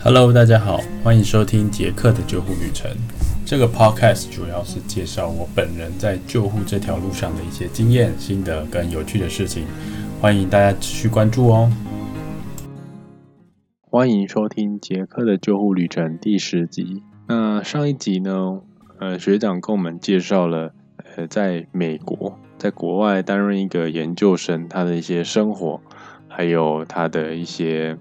Hello，大家好，欢迎收听杰克的救护旅程。这个 Podcast 主要是介绍我本人在救护这条路上的一些经验、心得跟有趣的事情，欢迎大家持续关注哦。欢迎收听杰克的救护旅程第十集。那上一集呢，呃，学长跟我们介绍了，呃，在美国，在国外担任一个研究生，他的一些生活，还有他的一些。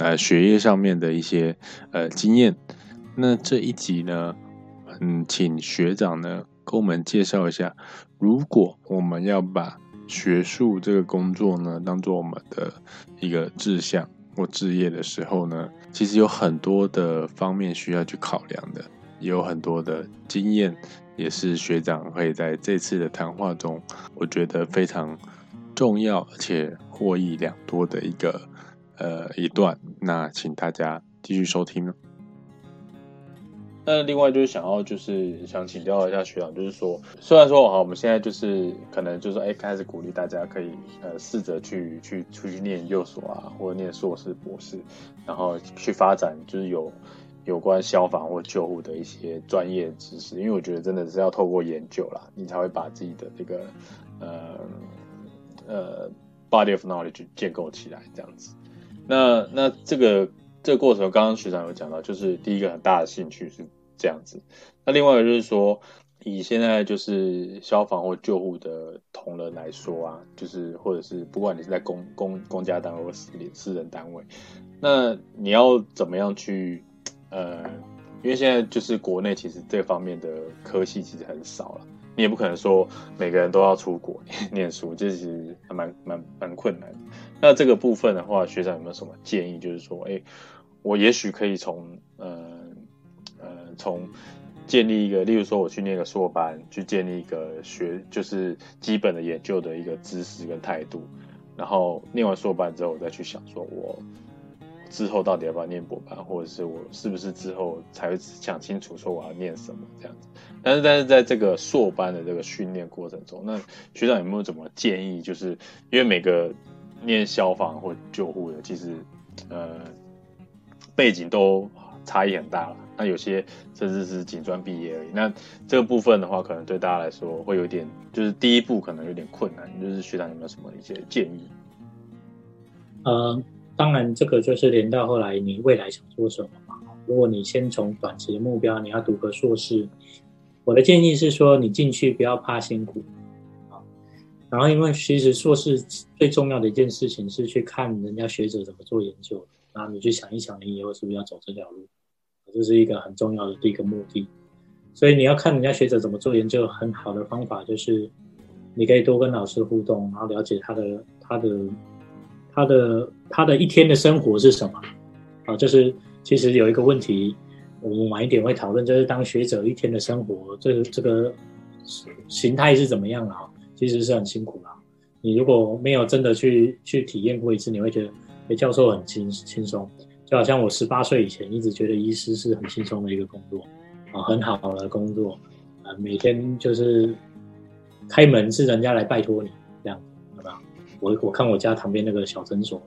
呃，学业上面的一些呃经验，那这一集呢，嗯，请学长呢跟我们介绍一下，如果我们要把学术这个工作呢当做我们的一个志向或志业的时候呢，其实有很多的方面需要去考量的，也有很多的经验，也是学长会在这次的谈话中，我觉得非常重要而且获益良多的一个。呃，一段，那请大家继续收听。那另外就是想要，就是想请教一下学长，就是说，虽然说哈，我们现在就是可能就是说哎，开始鼓励大家可以呃，试着去去出去念研究所啊，或者念硕士、博士，然后去发展就是有有关消防或救护的一些专业知识，因为我觉得真的是要透过研究啦，你才会把自己的这个呃呃 body of knowledge 建构起来，这样子。那那这个这个过程，刚刚学长有讲到，就是第一个很大的兴趣是这样子。那另外一个就是说，以现在就是消防或救护的同仁来说啊，就是或者是不管你是在公公公家单位或私私人单位，那你要怎么样去呃，因为现在就是国内其实这方面的科系其实很少了，你也不可能说每个人都要出国 念书，这其实还蛮蛮蛮困难。那这个部分的话，学长有没有什么建议？就是说，哎，我也许可以从，呃，呃，从建立一个，例如说，我去念个硕班，去建立一个学，就是基本的研究的一个知识跟态度，然后念完硕班之后，我再去想说，我之后到底要不要念博班，或者是我是不是之后才会想清楚说我要念什么这样子。但是，但是在这个硕班的这个训练过程中，那学长有没有怎么建议？就是因为每个念消防或救护的，其实，呃，背景都差异很大了。那有些甚至是警专毕业而已。那这个部分的话，可能对大家来说会有点，就是第一步可能有点困难。就是学长有没有什么一些建议？呃，当然这个就是连到后来你未来想做什么嘛。如果你先从短期的目标，你要读个硕士，我的建议是说，你进去不要怕辛苦。然后，因为其实硕士最重要的一件事情是去看人家学者怎么做研究，然后你去想一想，你以后是不是要走这条路，这是一个很重要的第一个目的。所以你要看人家学者怎么做研究，很好的方法就是你可以多跟老师互动，然后了解他的他的他的他的一天的生活是什么。啊，就是其实有一个问题，我们晚一点会讨论，就是当学者一天的生活，这个这个形态是怎么样啊？其实是很辛苦的。你如果没有真的去去体验过一次，你会觉得，哎，教授很轻轻松，就好像我十八岁以前一直觉得医师是很轻松的一个工作，啊，很好的工作，啊，每天就是开门是人家来拜托你，我我看我家旁边那个小诊所，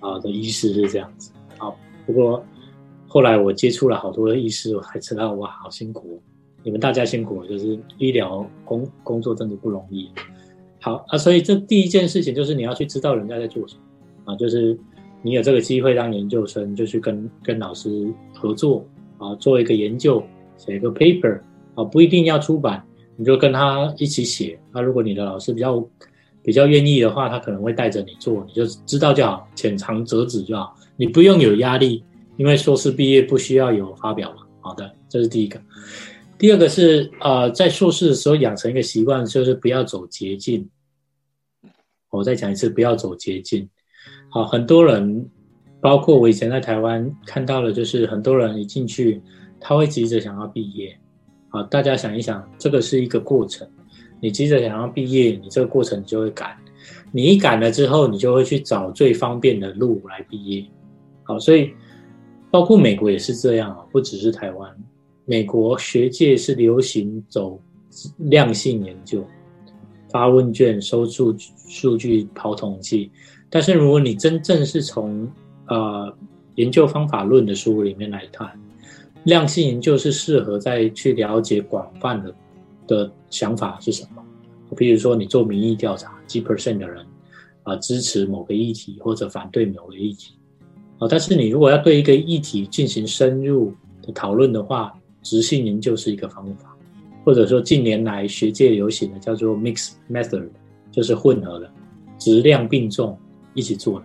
啊的医师是这样子，好，不过后来我接触了好多的医师，我才知道哇，好辛苦。你们大家辛苦，就是医疗工工作真的不容易。好啊，所以这第一件事情就是你要去知道人家在做什么啊，就是你有这个机会当研究生，就去跟跟老师合作啊，做一个研究，写一个 paper 啊，不一定要出版，你就跟他一起写。那如果你的老师比较比较愿意的话，他可能会带着你做，你就知道就好，浅尝辄止就好，你不用有压力，因为硕士毕业不需要有发表嘛。好的，这是第一个。第二个是呃，在硕士的时候养成一个习惯，就是不要走捷径。我再讲一次，不要走捷径。好，很多人，包括我以前在台湾看到了，就是很多人一进去，他会急着想要毕业。好，大家想一想，这个是一个过程。你急着想要毕业，你这个过程就会赶。你一赶了之后，你就会去找最方便的路来毕业。好，所以包括美国也是这样啊，不只是台湾。美国学界是流行走量性研究，发问卷、收数数据、跑统计。但是如果你真正是从呃研究方法论的书里面来看，量性研究是适合在去了解广泛的的想法是什么。比如说，你做民意调查，几 percent 的人啊支持某个议题或者反对某个议题啊，但是你如果要对一个议题进行深入的讨论的话，直性研究是一个方法，或者说近年来学界流行的叫做 mix method，就是混合的，质量并重一起做。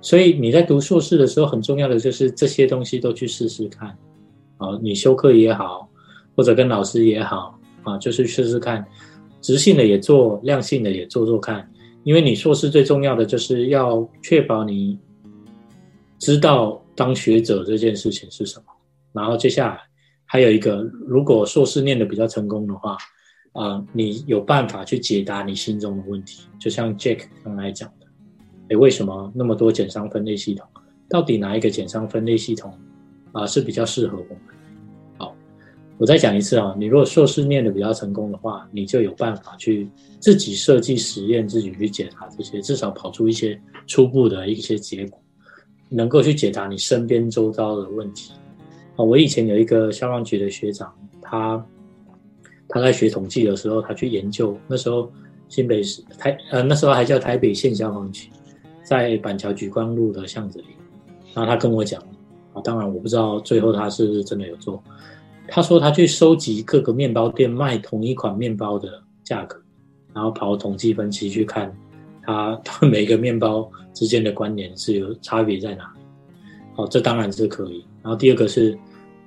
所以你在读硕士的时候，很重要的就是这些东西都去试试看啊，你修课也好，或者跟老师也好啊，就是试试看。直性的也做，量性的也做做看，因为你硕士最重要的就是要确保你知道当学者这件事情是什么。然后接下来还有一个，如果硕士念的比较成功的话，啊，你有办法去解答你心中的问题。就像 Jack 刚才讲的，哎，为什么那么多减伤分类系统？到底哪一个减伤分类系统啊是比较适合我们？我再讲一次啊，你如果硕士念的比较成功的话，你就有办法去自己设计实验，自己去解答这些，至少跑出一些初步的一些结果，能够去解答你身边周遭的问题。啊，我以前有一个消防局的学长，他他在学统计的时候，他去研究，那时候新北市台呃那时候还叫台北县消防局，在板桥举光路的巷子里，然后他跟我讲，啊，当然我不知道最后他是不是真的有做。他说他去收集各个面包店卖同一款面包的价格，然后跑统计分析去看，他他每个面包之间的关联是有差别在哪里？好，这当然是可以。然后第二个是，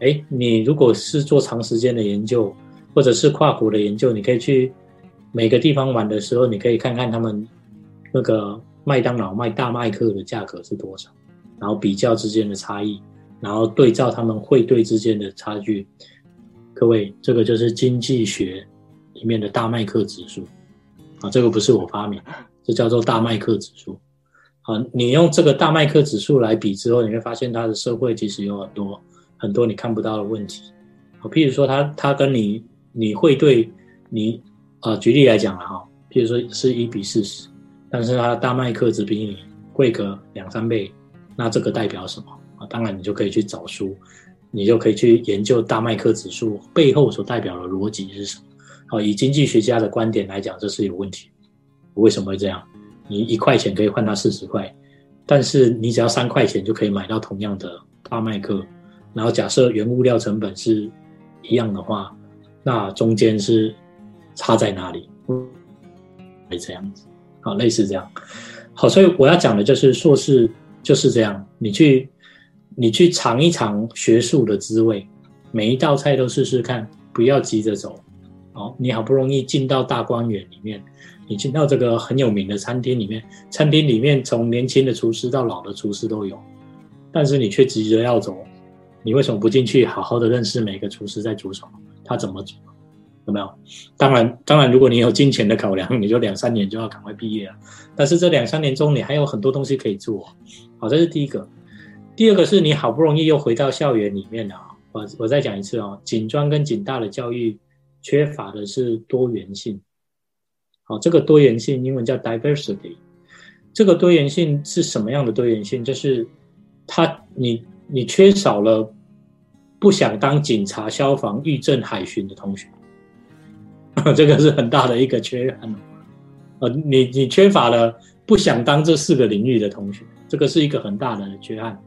哎，你如果是做长时间的研究，或者是跨国的研究，你可以去每个地方玩的时候，你可以看看他们那个麦当劳卖大麦克的价格是多少，然后比较之间的差异。然后对照他们汇兑之间的差距，各位，这个就是经济学里面的大麦克指数啊，这个不是我发明，这叫做大麦克指数。好，你用这个大麦克指数来比之后，你会发现它的社会其实有很多很多你看不到的问题。好，譬如说，它它跟你你汇兑你啊，举例来讲了哈，譬如说是一比四十，但是它的大麦克只比你贵个两三倍，那这个代表什么？啊，当然你就可以去找书，你就可以去研究大麦克指数背后所代表的逻辑是什么。好，以经济学家的观点来讲，这是有问题。为什么会这样？你一块钱可以换到四十块，但是你只要三块钱就可以买到同样的大麦克。然后假设原物料成本是一样的话，那中间是差在哪里？会这样子。好，类似这样。好，所以我要讲的就是硕士就是这样，你去。你去尝一尝学术的滋味，每一道菜都试试看，不要急着走。哦，你好不容易进到大观园里面，你进到这个很有名的餐厅里面，餐厅里面从年轻的厨师到老的厨师都有，但是你却急着要走，你为什么不进去好好的认识每个厨师在煮什么，他怎么煮？有没有？当然，当然，如果你有金钱的考量，你就两三年就要赶快毕业了。但是这两三年中，你还有很多东西可以做。好，这是第一个。第二个是你好不容易又回到校园里面了！我我再讲一次哦，警专跟警大的教育缺乏的是多元性。好，这个多元性英文叫 diversity。这个多元性是什么样的多元性？就是他你你缺少了不想当警察、消防、狱政、海巡的同学，这个是很大的一个缺憾。呃，你你缺乏了不想当这四个领域的同学，这个是一个很大的缺憾。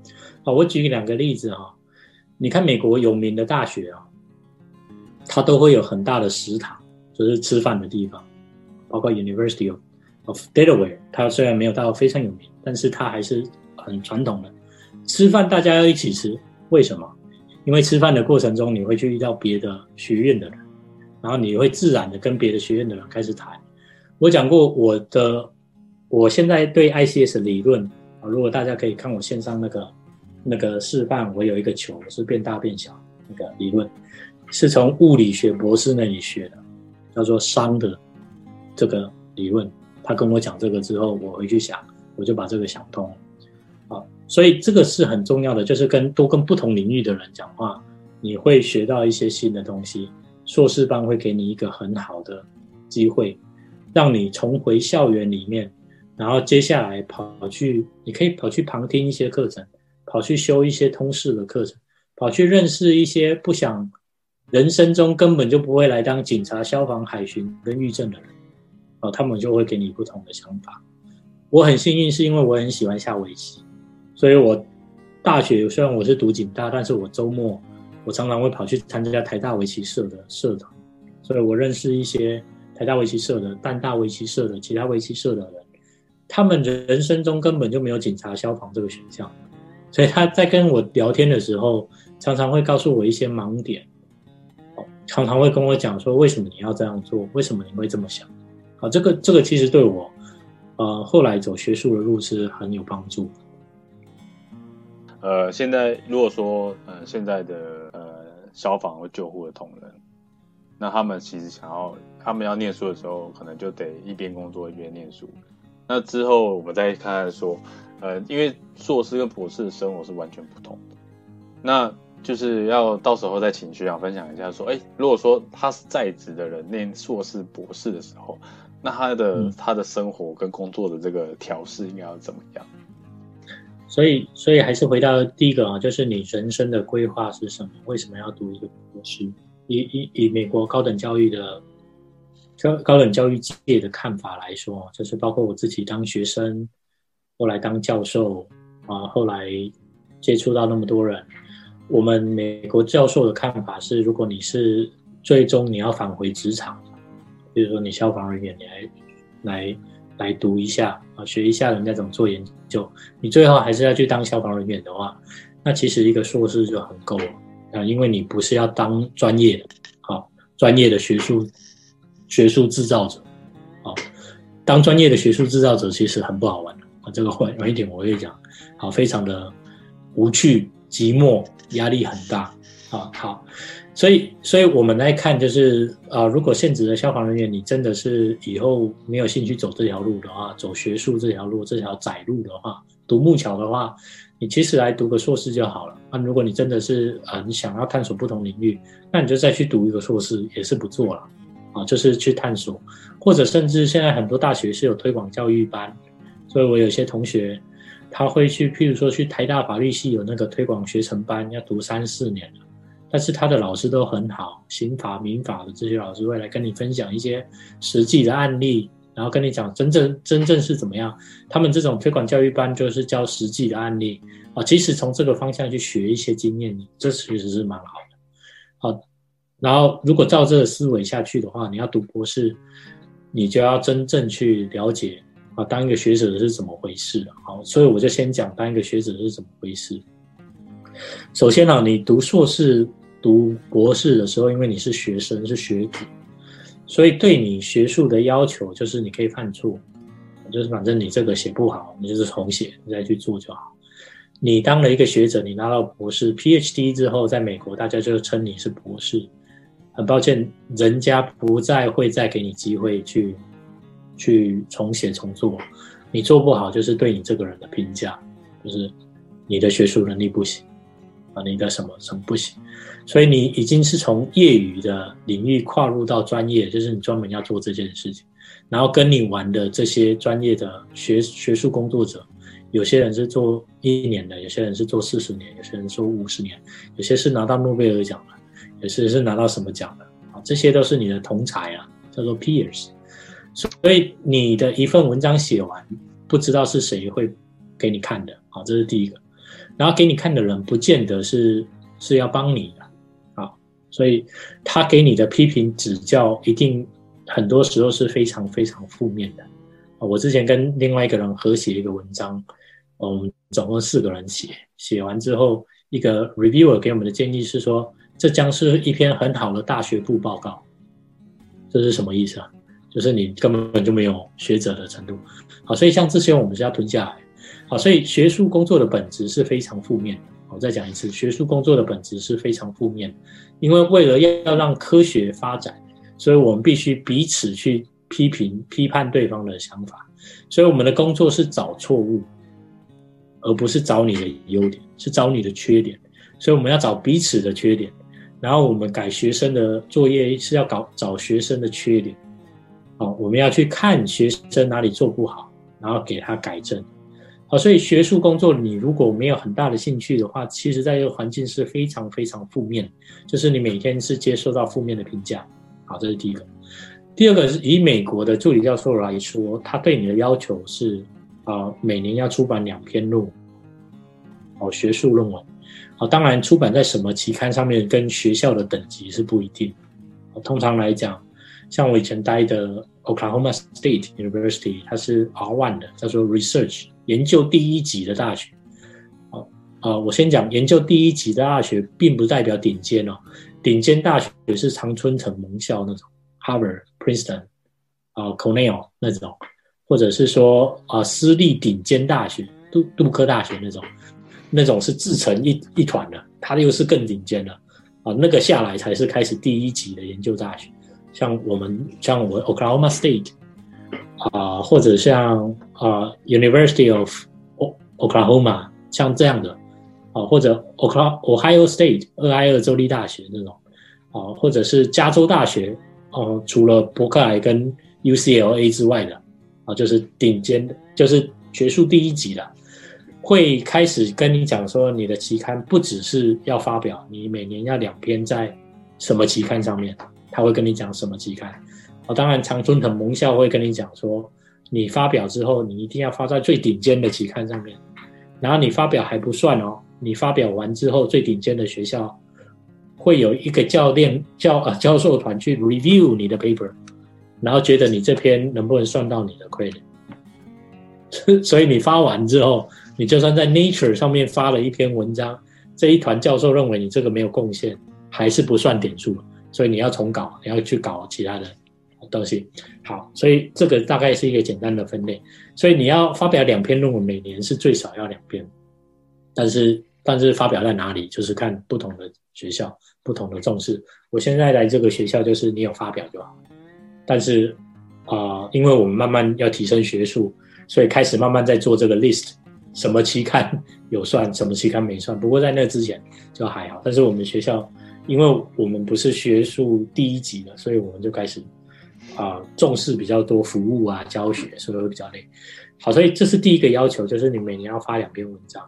好，我举两个例子哈。你看美国有名的大学啊，它都会有很大的食堂，就是吃饭的地方，包括 University of of Delaware。它虽然没有到非常有名，但是它还是很传统的。吃饭大家要一起吃，为什么？因为吃饭的过程中你会去遇到别的学院的人，然后你会自然的跟别的学院的人开始谈。我讲过我的，我现在对 ICS 理论啊，如果大家可以看我线上那个。那个示范，我有一个球是变大变小，那个理论是从物理学博士那里学的，叫做熵的这个理论。他跟我讲这个之后，我回去想，我就把这个想通了。啊，所以这个是很重要的，就是跟多跟不同领域的人讲话，你会学到一些新的东西。硕士班会给你一个很好的机会，让你重回校园里面，然后接下来跑去，你可以跑去旁听一些课程。跑去修一些通识的课程，跑去认识一些不想人生中根本就不会来当警察、消防、海巡跟狱政的人，哦，他们就会给你不同的想法。我很幸运，是因为我很喜欢下围棋，所以我大学虽然我是读警大，但是我周末我常常会跑去参加台大围棋社的社团，所以我认识一些台大围棋社的、淡大围棋社的、其他围棋社的人。他们人生中根本就没有警察、消防这个选项，所以他在跟我聊天的时候，常常会告诉我一些盲点，常常会跟我讲说为什么你要这样做，为什么你会这么想，啊，这个这个其实对我，呃，后来走学术的路是很有帮助。呃，现在如果说呃现在的呃消防或救护的同仁，那他们其实想要他们要念书的时候，可能就得一边工作一边念书。那之后我们再看看说，呃，因为硕士跟博士的生活是完全不同的，那就是要到时候再请学长分享一下说，哎，如果说他是在职的人念硕士、博士的时候，那他的他的生活跟工作的这个调试应该要怎么样？所以，所以还是回到第一个啊，就是你人生的规划是什么？为什么要读一个博士？以以以美国高等教育的。高高等教育界的看法来说，就是包括我自己当学生，后来当教授啊，后来接触到那么多人，我们美国教授的看法是，如果你是最终你要返回职场，比如说你消防人员，你来来来读一下啊，学一下人家怎么做研究，你最后还是要去当消防人员的话，那其实一个硕士就很够了啊，因为你不是要当专业的，好专业的学术。学术制造者，啊，当专业的学术制造者其实很不好玩啊。这个会有一点我会讲，好，非常的无趣、寂寞、压力很大啊。好，所以，所以我们来看，就是啊，如果现职的消防人员，你真的是以后没有兴趣走这条路的话，走学术这条路、这条窄路的话，独木桥的话，你其实来读个硕士就好了。那如果你真的是啊，你想要探索不同领域，那你就再去读一个硕士也是不错了。啊，就是去探索，或者甚至现在很多大学是有推广教育班，所以我有些同学他会去，譬如说去台大法律系有那个推广学程班，要读三四年了，但是他的老师都很好，刑法、民法的这些老师会来跟你分享一些实际的案例，然后跟你讲真正真正是怎么样。他们这种推广教育班就是教实际的案例啊，即使从这个方向去学一些经验，这其实是蛮好的。好。然后，如果照这个思维下去的话，你要读博士，你就要真正去了解啊，当一个学者是怎么回事。好，所以我就先讲当一个学者是怎么回事。首先呢，你读硕士、读博士的时候，因为你是学生，是学徒，所以对你学术的要求就是你可以犯错，就是反正你这个写不好，你就是重写，你再去做就好。你当了一个学者，你拿到博士 PhD 之后，在美国大家就称你是博士。很抱歉，人家不再会再给你机会去去重写重做，你做不好就是对你这个人的评价，就是你的学术能力不行啊，你的什么什么不行，所以你已经是从业余的领域跨入到专业，就是你专门要做这件事情，然后跟你玩的这些专业的学学术工作者，有些人是做一年的，有些人是做四十年，有些人做五十年，有些是拿到诺贝尔奖的。有些是拿到什么奖的啊？这些都是你的同才啊，叫做 peers。所以你的一份文章写完，不知道是谁会给你看的啊，这是第一个。然后给你看的人，不见得是是要帮你的啊，所以他给你的批评指教，一定很多时候是非常非常负面的。我之前跟另外一个人合写一个文章，我们总共四个人写，写完之后，一个 reviewer 给我们的建议是说。这将是一篇很好的大学部报告，这是什么意思啊？就是你根本就没有学者的程度。好，所以像这些我们是要吞下来。好，所以学术工作的本质是非常负面的。我再讲一次，学术工作的本质是非常负面，因为为了要要让科学发展，所以我们必须彼此去批评、批判对方的想法。所以我们的工作是找错误，而不是找你的优点，是找你的缺点。所以我们要找彼此的缺点。然后我们改学生的作业是要搞找学生的缺点，我们要去看学生哪里做不好，然后给他改正，啊，所以学术工作你如果没有很大的兴趣的话，其实在这个环境是非常非常负面，就是你每天是接受到负面的评价。好，这是第一个。第二个是以美国的助理教授来说，他对你的要求是啊，每年要出版两篇论文，哦，学术论文。好，当然出版在什么期刊上面，跟学校的等级是不一定。通常来讲，像我以前待的 Oklahoma State University，它是 R one 的，叫做 Research 研究第一级的大学。好，啊，我先讲研究第一级的大学，并不代表顶尖哦。顶尖大学是常春藤盟校那种，Harvard、Princeton，啊，Cornell 那种，或者是说啊，私立顶尖大学，杜杜克大学那种，那种是自成一一团的，它又是更顶尖的。啊，那个下来才是开始第一级的研究大学，像我们像我 Oklahoma State 啊，或者像啊 University of Oklahoma 像这样的啊，或者 Ohio State 俄亥俄州立大学那种啊，或者是加州大学哦，除了伯克莱跟 UCLA 之外的啊，就是顶尖的，就是学术第一级的。会开始跟你讲说，你的期刊不只是要发表，你每年要两篇在什么期刊上面，他会跟你讲什么期刊。哦，当然常春藤盟校会跟你讲说，你发表之后，你一定要发在最顶尖的期刊上面。然后你发表还不算哦，你发表完之后，最顶尖的学校会有一个教练教呃教授团去 review 你的 paper，然后觉得你这篇能不能算到你的 credit。所以你发完之后。你就算在 Nature 上面发了一篇文章，这一团教授认为你这个没有贡献，还是不算点数，所以你要重搞，你要去搞其他的东西。好，所以这个大概是一个简单的分类。所以你要发表两篇论文，每年是最少要两篇，但是但是发表在哪里，就是看不同的学校不同的重视。我现在来这个学校，就是你有发表就好。但是啊，因为我们慢慢要提升学术，所以开始慢慢在做这个 list。什么期刊有算，什么期刊没算。不过在那之前就还好。但是我们学校，因为我们不是学术第一级的，所以我们就开始啊重视比较多服务啊教学，所以会比较累。好，所以这是第一个要求，就是你每年要发两篇文章。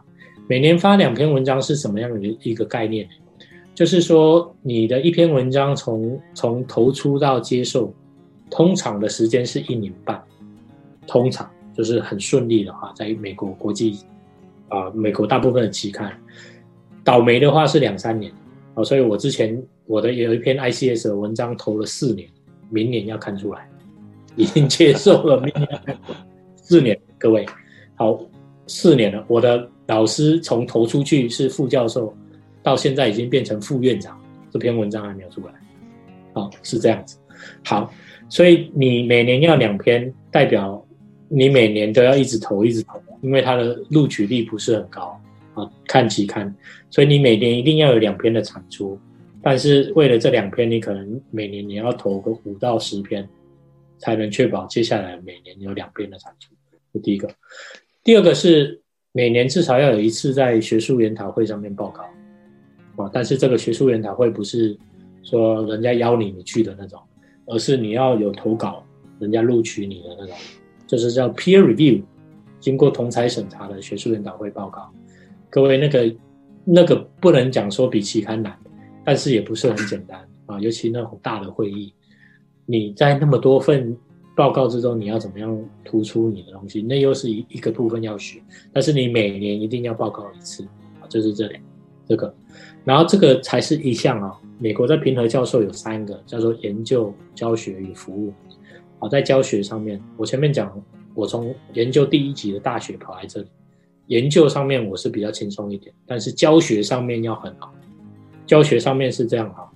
每年发两篇文章是什么样的一个概念？就是说你的一篇文章从从投出到接受，通常的时间是一年半，通常。就是很顺利的话，在美国国际啊，美国大部分的期刊，倒霉的话是两三年啊。所以我之前我的有一篇 ICS 的文章投了四年，明年要看出来，已经接受了，明年四年，各位好，四年了。我的老师从投出去是副教授，到现在已经变成副院长，这篇文章还没有出来，好是这样子。好，所以你每年要两篇，代表。你每年都要一直投，一直投，因为它的录取率不是很高啊。看期刊，所以你每年一定要有两篇的产出。但是为了这两篇，你可能每年你要投个五到十篇，才能确保接下来每年有两篇的产出。这第一个，第二个是每年至少要有一次在学术研讨会上面报告啊。但是这个学术研讨会不是说人家邀你你去的那种，而是你要有投稿，人家录取你的那种。就是叫 peer review，经过同才审查的学术研讨会报告。各位，那个那个不能讲说比期刊难，但是也不是很简单啊。尤其那种大的会议，你在那么多份报告之中，你要怎么样突出你的东西？那又是一一个部分要学。但是你每年一定要报告一次啊，就是这里这个。然后这个才是一项啊。美国在平和教授有三个，叫做研究、教学与服务。好，在教学上面，我前面讲，我从研究第一级的大学跑来这里，研究上面我是比较轻松一点，但是教学上面要很好。教学上面是这样哈，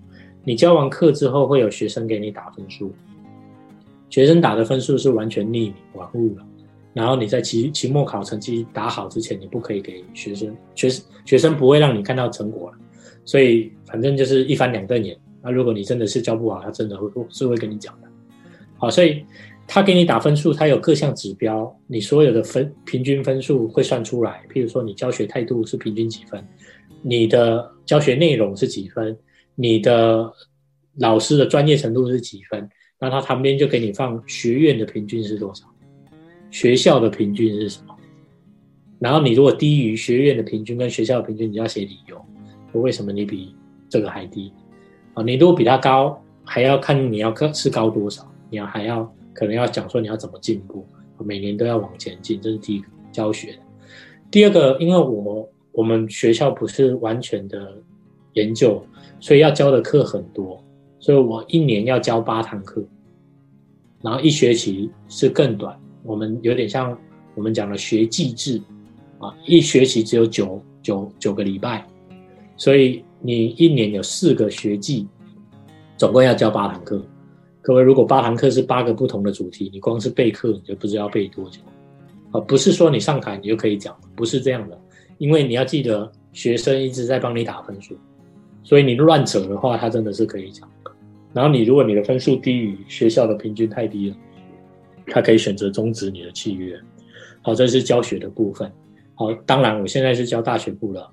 你教完课之后会有学生给你打分数，学生打的分数是完全匿名、玩物的。然后你在期期末考成绩打好之前，你不可以给学生，学生学生不会让你看到成果了。所以反正就是一翻两瞪眼。那如果你真的是教不好，他真的会是会跟你讲的。好，所以他给你打分数，他有各项指标，你所有的分平均分数会算出来。譬如说，你教学态度是平均几分，你的教学内容是几分，你的老师的专业程度是几分，那他旁边就给你放学院的平均是多少，学校的平均是什么？然后你如果低于学院的平均跟学校的平均，你要写理由，为什么你比这个还低？啊，你如果比他高，还要看你要高是高多少，你要还要可能要讲说你要怎么进步，每年都要往前进，这是第一个教学。第二个，因为我我们学校不是完全的研究，所以要教的课很多，所以我一年要教八堂课，然后一学期是更短，我们有点像我们讲的学季制。啊，一学期只有九九九个礼拜，所以你一年有四个学季，总共要教八堂课。各位，如果八堂课是八个不同的主题，你光是备课你就不知道备多久。啊，不是说你上台你就可以讲，不是这样的，因为你要记得学生一直在帮你打分数，所以你乱扯的话，他真的是可以讲。然后你如果你的分数低于学校的平均太低了，他可以选择终止你的契约。好，这是教学的部分。好，当然我现在是教大学部了。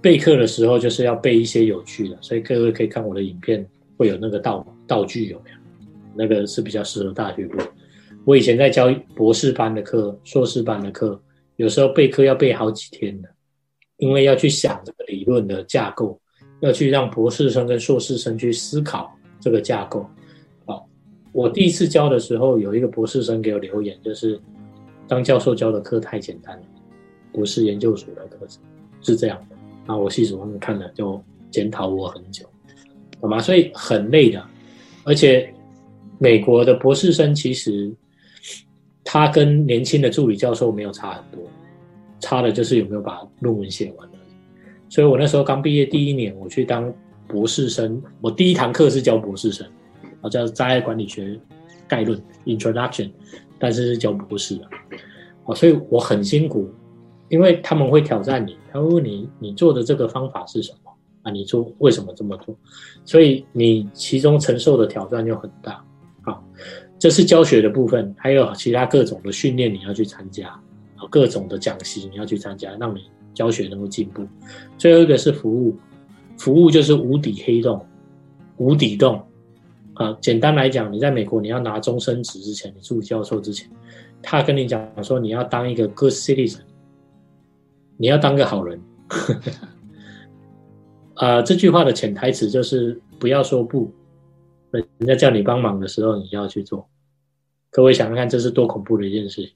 备课的时候就是要备一些有趣的，所以各位可以看我的影片，会有那个道道具有没有？那个是比较适合大学部。我以前在教博士班的课、硕士班的课，有时候备课要备好几天的，因为要去想这个理论的架构，要去让博士生跟硕士生去思考这个架构。好，我第一次教的时候，有一个博士生给我留言，就是当教授教的课太简单了。不是研究所的课程，是这样的。那我系主任看了就检讨我很久，懂吗？所以很累的。而且美国的博士生其实他跟年轻的助理教授没有差很多，差的就是有没有把论文写完而已。所以我那时候刚毕业第一年，我去当博士生，我第一堂课是教博士生，啊，叫《灾害管理学概论》（Introduction），但是是教博士的。啊，所以我很辛苦。因为他们会挑战你，他会问你你做的这个方法是什么啊？你做为什么这么做？所以你其中承受的挑战就很大。好，这是教学的部分，还有其他各种的训练你要去参加，啊，各种的讲习你要去参加，让你教学能够进步。最后一个是服务，服务就是无底黑洞，无底洞。啊，简单来讲，你在美国你要拿终身职之前，你助教授之前，他跟你讲说你要当一个 good citizen。你要当个好人，啊，这句话的潜台词就是不要说不，人家叫你帮忙的时候，你要去做。各位想想看，这是多恐怖的一件事情。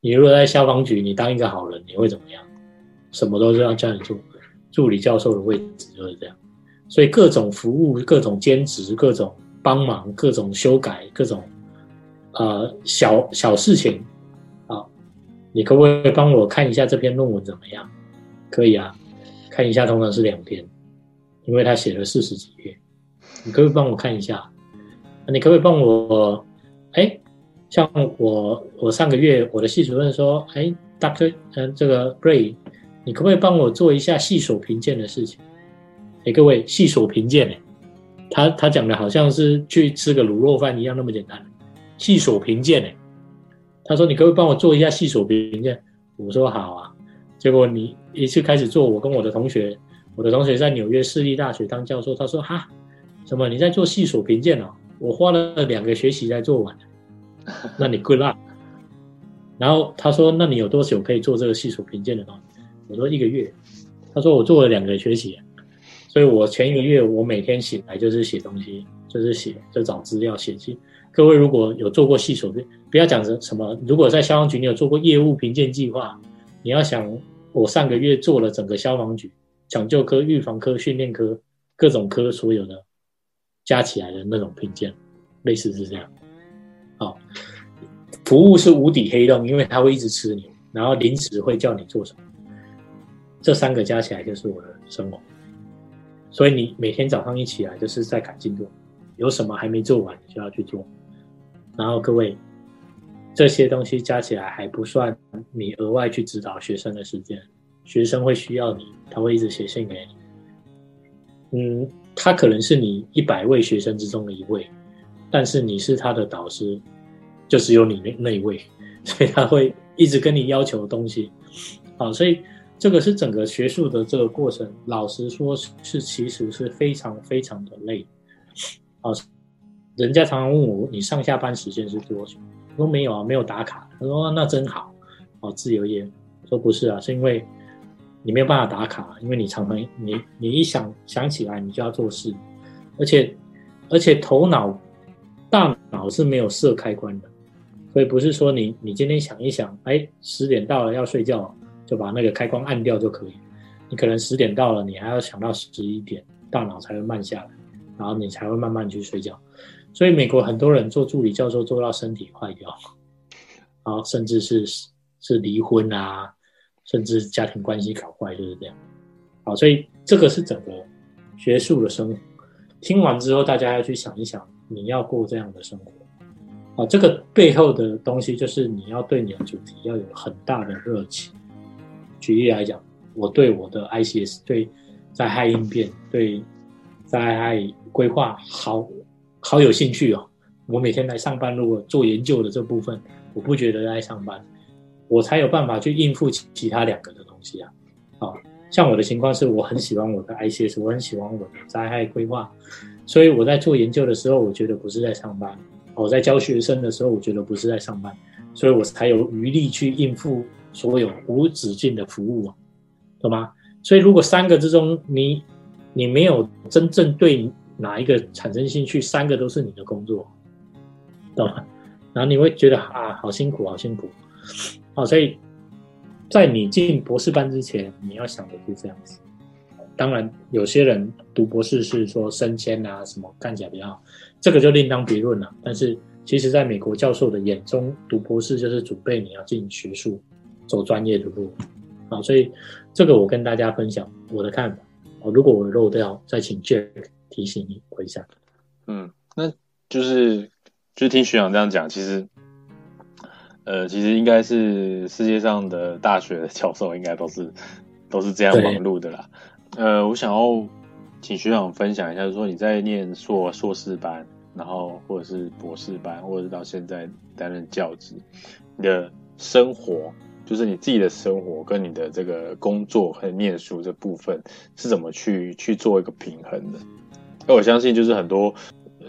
你如果在消防局，你当一个好人，你会怎么样？什么都是要叫你做，助理教授的位置就是这样。所以各种服务、各种兼职、各种帮忙、各种修改、各种呃小小事情啊。你可不可以帮我看一下这篇论文怎么样？可以啊，看一下通常是两篇，因为他写了四十几页。你可不可以帮我看一下？你可不可以帮我？哎，像我，我上个月我的系主任说，哎，Doctor，嗯，这个 Bray，你可不可以帮我做一下系所评鉴的事情？哎，各位，系所评鉴，他他讲的好像是去吃个卤肉饭一样那么简单，系所评鉴，哎。他说：“你可不可以帮我做一下系所评鉴？”我说：“好啊。”结果你一次开始做，我跟我的同学，我的同学在纽约市立大学当教授，他说：“哈，什么？你在做系所评鉴哦？我花了两个学期才做完，那你 good luck。”然后他说：“那你有多久可以做这个系所评鉴的东西？”我说：“一个月。”他说：“我做了两个学期，所以我前一个月我每天醒来就是写东西，就是写，就找资料写去。”各位如果有做过细手评，不要讲什什么。如果在消防局你有做过业务评鉴计划，你要想我上个月做了整个消防局抢救科、预防科、训练科各种科所有的加起来的那种评鉴，类似是这样。好，服务是无底黑洞，因为他会一直吃你，然后临时会叫你做什么，这三个加起来就是我的生活。所以你每天早上一起来就是在赶进度，有什么还没做完就要去做。然后各位，这些东西加起来还不算你额外去指导学生的时间，学生会需要你，他会一直写信给你。嗯，他可能是你一百位学生之中的一位，但是你是他的导师，就只有你那那一位，所以他会一直跟你要求东西。好，所以这个是整个学术的这个过程，老实说是其实是非常非常的累。好。人家常常问我，你上下班时间是多久？我说没有啊，没有打卡。他说那真好，哦，自由业。说不是啊，是因为你没有办法打卡，因为你常常你你一想想起来，你就要做事，而且而且头脑大脑是没有设开关的，所以不是说你你今天想一想，哎，十点到了要睡觉，就把那个开关按掉就可以。你可能十点到了，你还要想到十一点，大脑才会慢下来，然后你才会慢慢去睡觉。所以美国很多人做助理教授做到身体坏掉，然后甚至是是离婚啊，甚至家庭关系搞坏就是这样。好，所以这个是整个学术的生活。听完之后，大家要去想一想，你要过这样的生活。啊，这个背后的东西就是你要对你的主题要有很大的热情。举例来讲。我对我的 ICS 对灾害应变对灾害规划好好有兴趣哦。我每天来上班，如果做研究的这部分，我不觉得在上班，我才有办法去应付其他两个的东西啊。好像我的情况是我很喜欢我的 ICS，我很喜欢我的灾害规划，所以我在做研究的时候，我觉得不是在上班；我在教学生的时候，我觉得不是在上班，所以我才有余力去应付所有无止境的服务啊。懂吗？所以如果三个之中你你没有真正对哪一个产生兴趣，三个都是你的工作，懂吗？然后你会觉得啊，好辛苦，好辛苦。好，所以在你进博士班之前，你要想的是这样子。当然，有些人读博士是说升迁啊，什么看起来比较好，这个就另当别论了。但是，其实在美国教授的眼中，读博士就是准备你要进学术，走专业的路。好，所以这个我跟大家分享我的看法。哦，如果我漏掉，再请 Jack 提醒你回下。嗯，那就是就听学长这样讲，其实，呃，其实应该是世界上的大学的教授应该都是都是这样忙碌的啦。呃，我想要请学长分享一下，说你在念硕硕士班，然后或者是博士班，或者是到现在担任教职，你的生活。就是你自己的生活跟你的这个工作和念书这部分是怎么去去做一个平衡的？那我相信，就是很多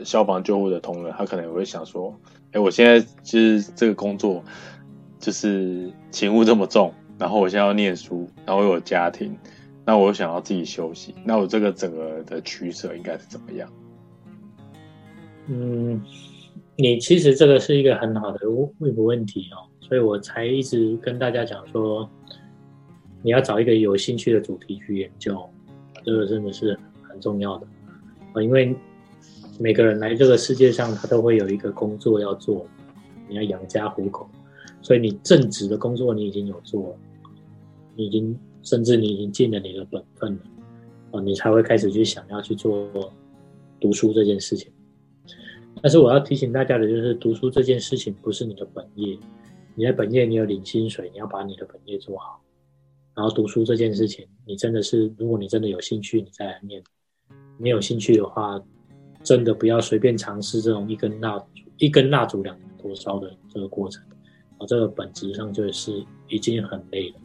消防救护的同仁，他可能也会想说：，哎，我现在就是这个工作就是勤务这么重，然后我现在要念书，然后又有家庭，那我想要自己休息，那我这个整个的取舍应该是怎么样？嗯，你其实这个是一个很好的问问题哦。所以我才一直跟大家讲说，你要找一个有兴趣的主题去研究，这个真的是很重要的啊！因为每个人来这个世界上，他都会有一个工作要做，你要养家糊口，所以你正职的工作你已经有做了，你已经甚至你已经尽了你的本分了啊，你才会开始去想要去做读书这件事情。但是我要提醒大家的就是，读书这件事情不是你的本业。你在本业，你有领薪水，你要把你的本业做好。然后读书这件事情，你真的是，如果你真的有兴趣，你再来念；没有兴趣的话，真的不要随便尝试这种一根蜡烛一根蜡烛两头烧的这个过程。啊，这个本质上就是已经很累了。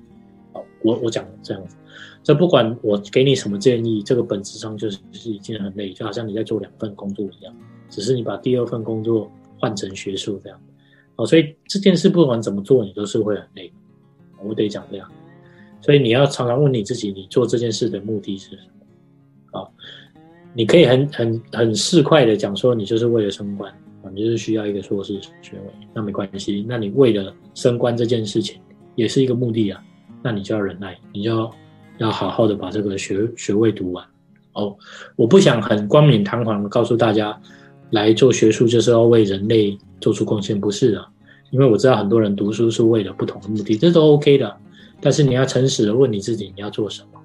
好，我我讲这样子，这不管我给你什么建议，这个本质上就是是已经很累，就好像你在做两份工作一样，只是你把第二份工作换成学术这样。哦，所以这件事不管怎么做，你都是会很累。我得讲这样，所以你要常常问你自己，你做这件事的目的是什么？你可以很很很市侩的讲说，你就是为了升官啊，你就是需要一个硕士学位，那没关系。那你为了升官这件事情，也是一个目的啊，那你就要忍耐，你就要要好好的把这个学学位读完。哦，我不想很冠冕堂皇的告诉大家。来做学术就是要为人类做出贡献，不是的，因为我知道很多人读书是为了不同的目的，这都 OK 的。但是你要诚实的问你自己，你要做什么？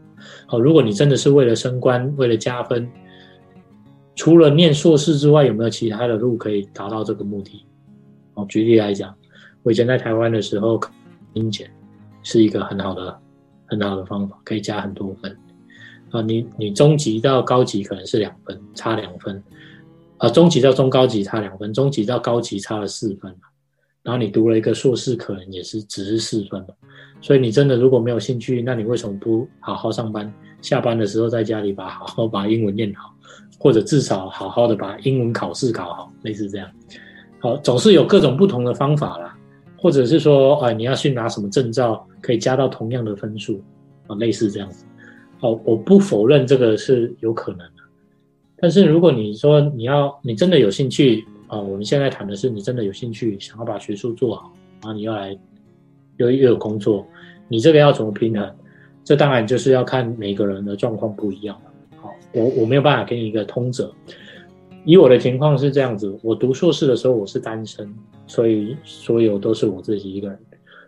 好，如果你真的是为了升官、为了加分，除了念硕士之外，有没有其他的路可以达到这个目的？哦，举例来讲，我以前在台湾的时候，英检是一个很好的、很好的方法，可以加很多分。啊，你你中级到高级可能是两分，差两分。啊，中级到中高级差两分，中级到高级差了四分然后你读了一个硕士，可能也是只是四分所以你真的如果没有兴趣，那你为什么不好好上班？下班的时候在家里把好好把英文念好，或者至少好好的把英文考试考好，类似这样。好，总是有各种不同的方法啦。或者是说，啊，你要去拿什么证照可以加到同样的分数啊，类似这样子。好，我不否认这个是有可能的，但是如果你说你要你真的有兴趣啊，我们现在谈的是你真的有兴趣，想要把学术做好，然后你要来又又有工作，你这个要怎么平衡？这当然就是要看每个人的状况不一样了。我我没有办法给你一个通则。以我的情况是这样子，我读硕士的时候我是单身，所以所有都是我自己一个人，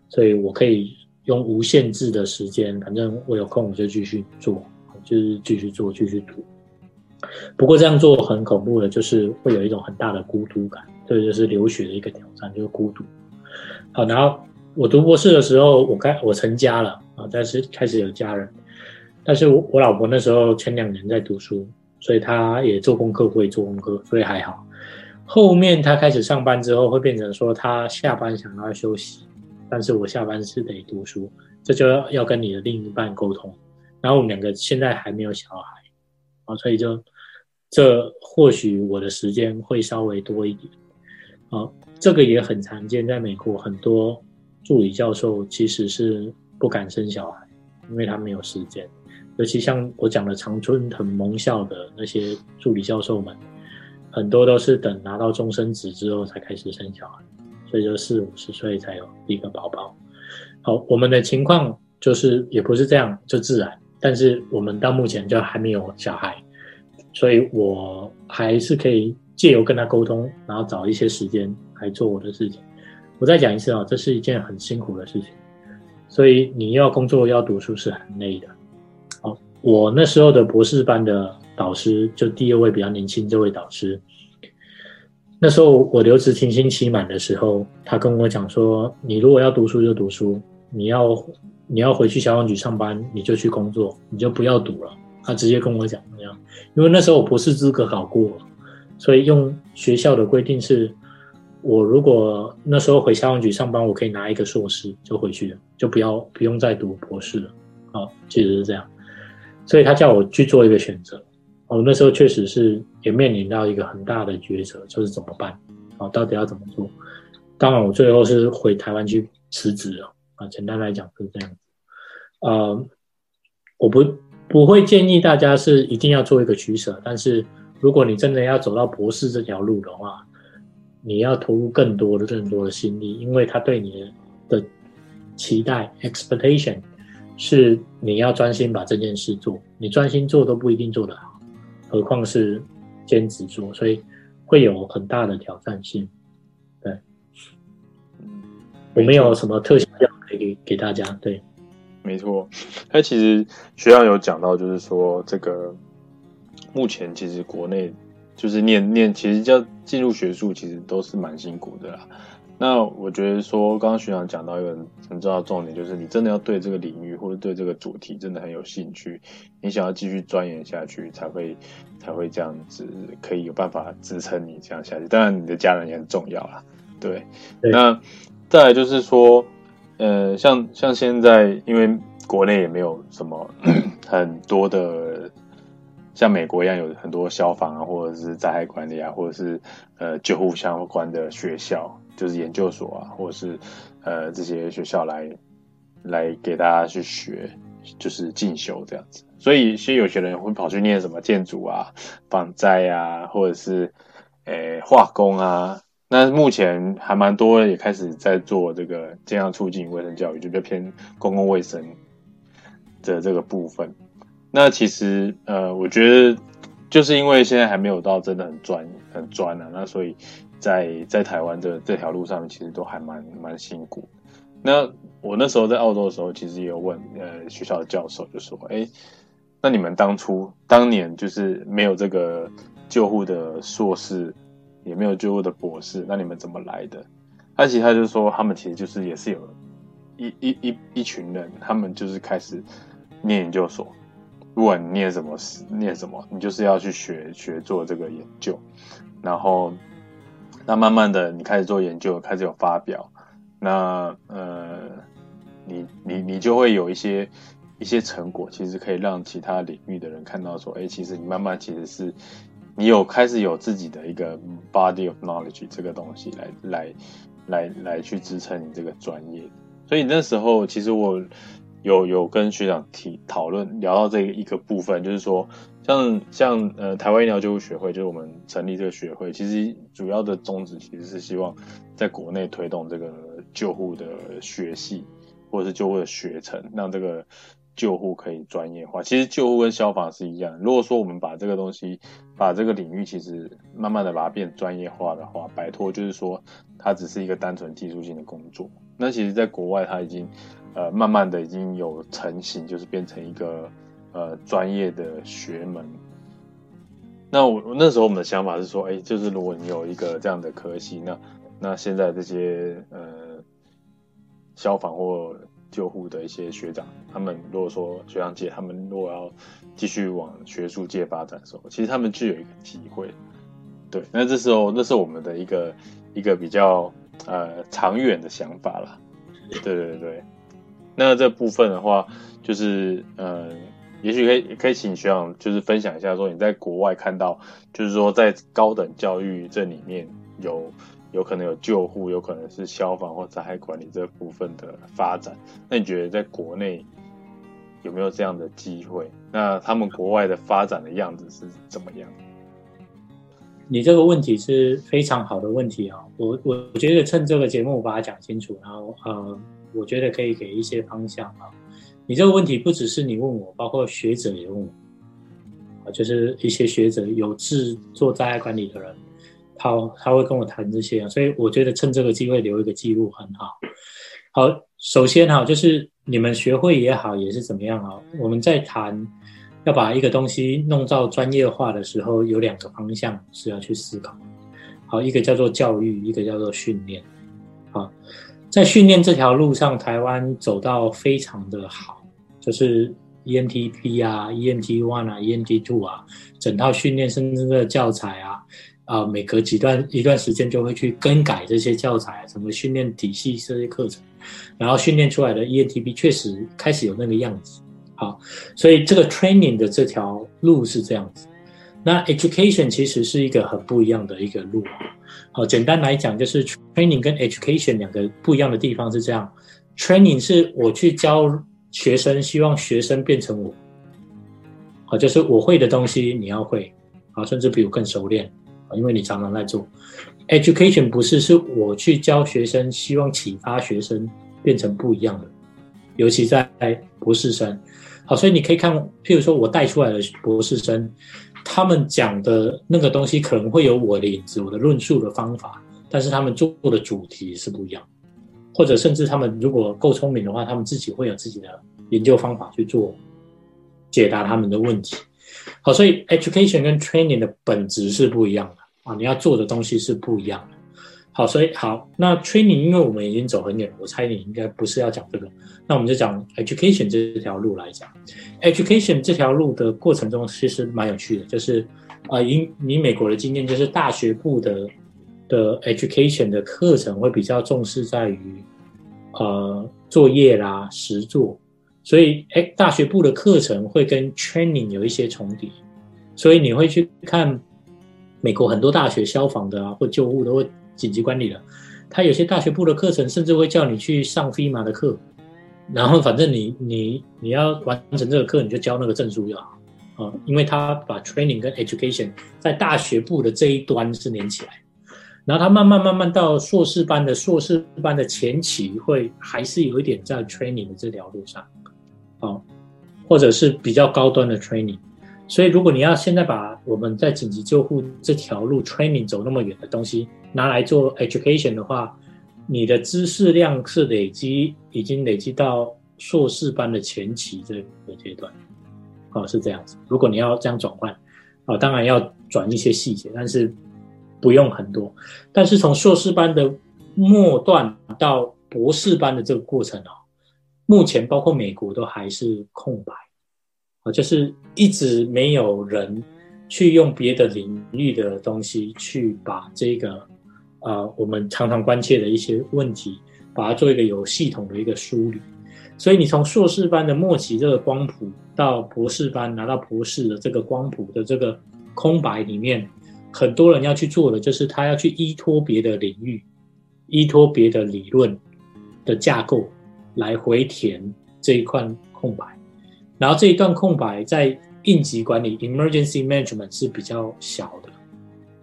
所以我可以。用无限制的时间，反正我有空我就继续做，就是继续做，继续读。不过这样做很恐怖的，就是会有一种很大的孤独感，这就是留学的一个挑战，就是孤独。好，然后我读博士的时候，我开我成家了啊，但是开始有家人，但是我我老婆那时候前两年在读书，所以她也做功课会做功课，所以还好。后面她开始上班之后，会变成说她下班想要休息。但是我下班是得读书，这就要要跟你的另一半沟通。然后我们两个现在还没有小孩，啊，所以就这或许我的时间会稍微多一点。啊，这个也很常见，在美国很多助理教授其实是不敢生小孩，因为他没有时间。尤其像我讲的常春藤盟校的那些助理教授们，很多都是等拿到终身职之后才开始生小孩。所以就四五十岁才有一个宝宝。好，我们的情况就是也不是这样，就自然。但是我们到目前就还没有小孩，所以我还是可以借由跟他沟通，然后找一些时间来做我的事情。我再讲一次啊，这是一件很辛苦的事情，所以你要工作要读书是很累的。我那时候的博士班的导师，就第二位比较年轻这位导师。那时候我留职停薪期满的时候，他跟我讲说：“你如果要读书就读书，你要你要回去消防局上班，你就去工作，你就不要读了。”他直接跟我讲那样，因为那时候我博士资格考过，所以用学校的规定是，我如果那时候回消防局上班，我可以拿一个硕士就回去了，就不要不用再读博士了。啊，其实是这样，所以他叫我去做一个选择。哦，那时候确实是也面临到一个很大的抉择，就是怎么办？哦，到底要怎么做？当然，我最后是回台湾去辞职了。啊，简单来讲是这样子。呃，我不不会建议大家是一定要做一个取舍，但是如果你真的要走到博士这条路的话，你要投入更多的、更多的心力，因为他对你的期待 （expectation） 是你要专心把这件事做，你专心做都不一定做得好。何况是兼职做，所以会有很大的挑战性。对，我没有什么特效药可以给给大家。对，没错。他其实学校有讲到，就是说这个目前其实国内就是念念，其实要进入学术，其实都是蛮辛苦的啦。那我觉得说，刚刚学长讲到一个很重要的重点，就是你真的要对这个领域或者对这个主题真的很有兴趣，你想要继续钻研下去，才会才会这样子可以有办法支撑你这样下去。当然，你的家人也很重要啦。对，那再来就是说，呃，像像现在，因为国内也没有什么 很多的像美国一样有很多消防啊，或者是灾害管理啊，或者是呃救护相关的学校。就是研究所啊，或者是呃这些学校来来给大家去学，就是进修这样子。所以其实有些人会跑去念什么建筑啊、防灾啊，或者是诶化工啊。那目前还蛮多也开始在做这个这样促进卫生教育，就比较偏公共卫生的这个部分。那其实呃，我觉得就是因为现在还没有到真的很专很专啊，那所以。在在台湾这这条路上面，其实都还蛮蛮辛苦。那我那时候在澳洲的时候，其实也有问呃学校的教授，就说：“哎，那你们当初当年就是没有这个救护的硕士，也没有救护的博士，那你们怎么来的？”那其实他就说，他们其实就是也是有一一一一群人，他们就是开始念研究所。不管你念什么，念什么，你就是要去学学做这个研究，然后。那慢慢的，你开始做研究，开始有发表，那呃，你你你就会有一些一些成果，其实可以让其他领域的人看到，说，哎，其实你慢慢其实是你有开始有自己的一个 body of knowledge 这个东西来来来来去支撑你这个专业。所以那时候其实我有有跟学长提讨论聊到这一个部分，就是说像像呃台湾医疗救护学会，就是我们成立这个学会，其实主要的宗旨其实是希望在国内推动这个救护的学系或者是救护的学程，让这个。救护可以专业化，其实救护跟消防是一样。如果说我们把这个东西，把这个领域其实慢慢的把它变专业化的话，摆脱就是说它只是一个单纯技术性的工作。那其实，在国外它已经呃慢慢的已经有成型，就是变成一个呃专业的学门。那我那时候我们的想法是说，哎，就是如果你有一个这样的科系，那那现在这些呃消防或救护的一些学长，他们如果说学长姐，他们如果要继续往学术界发展的时候，其实他们就有一个机会。对，那这时候那是我们的一个一个比较呃长远的想法了。对对对，那这部分的话，就是呃，也许可以可以请学长就是分享一下，说你在国外看到，就是说在高等教育这里面有。有可能有救护，有可能是消防或灾害管理这部分的发展。那你觉得在国内有没有这样的机会？那他们国外的发展的样子是怎么样？你这个问题是非常好的问题啊！我我我觉得趁这个节目把它讲清楚，然后呃，我觉得可以给一些方向啊。你这个问题不只是你问我，包括学者也问我啊，就是一些学者有志做灾害管理的人。他他会跟我谈这些，所以我觉得趁这个机会留一个记录很好。好，首先哈，就是你们学会也好，也是怎么样啊？我们在谈要把一个东西弄到专业化的时候，有两个方向是要去思考。好，一个叫做教育，一个叫做训练。好，在训练这条路上，台湾走到非常的好，就是 EMTP 啊、EMT One 啊、EMT Two 啊，整套训练甚至的教材啊。啊，每隔几段一段时间就会去更改这些教材，什么训练体系这些课程，然后训练出来的 ENTP 确实开始有那个样子。好，所以这个 training 的这条路是这样子。那 education 其实是一个很不一样的一个路。好，简单来讲就是 training 跟 education 两个不一样的地方是这样：training 是我去教学生，希望学生变成我。好，就是我会的东西你要会，啊，甚至比我更熟练。因为你常常在做，education 不是是我去教学生，希望启发学生变成不一样的，尤其在博士生。好，所以你可以看，譬如说我带出来的博士生，他们讲的那个东西可能会有我的影子，我的论述的方法，但是他们做的主题是不一样，或者甚至他们如果够聪明的话，他们自己会有自己的研究方法去做解答他们的问题。好，所以 education 跟 training 的本质是不一样的啊，你要做的东西是不一样的。好，所以好，那 training 因为我们已经走很远，我猜你应该不是要讲这个，那我们就讲 education 这条路来讲。education 这条路的过程中其实蛮有趣的，就是啊，以你美国的经验，就是大学部的的 education 的课程会比较重视在于呃作业啦、实作。所以，哎，大学部的课程会跟 training 有一些重叠，所以你会去看美国很多大学消防的啊，或救护的，或紧急管理的，他有些大学部的课程甚至会叫你去上 FEMA 的课，然后反正你你你要完成这个课，你就交那个证书就好啊，因为他把 training 跟 education 在大学部的这一端是连起来，然后他慢慢慢慢到硕士班的硕士班的前期，会还是有一点在 training 的这条路上。啊，或者是比较高端的 training，所以如果你要现在把我们在紧急救护这条路 training 走那么远的东西拿来做 education 的话，你的知识量是累积已经累积到硕士班的前期这个阶段，哦是这样子。如果你要这样转换，啊当然要转一些细节，但是不用很多。但是从硕士班的末段到博士班的这个过程哦。目前包括美国都还是空白，啊，就是一直没有人去用别的领域的东西去把这个，呃，我们常常关切的一些问题，把它做一个有系统的一个梳理。所以你从硕士班的末期这个光谱到博士班拿到博士的这个光谱的这个空白里面，很多人要去做的就是他要去依托别的领域，依托别的理论的架构来回填这一块空白，然后这一段空白在应急管理 （emergency management） 是比较小的，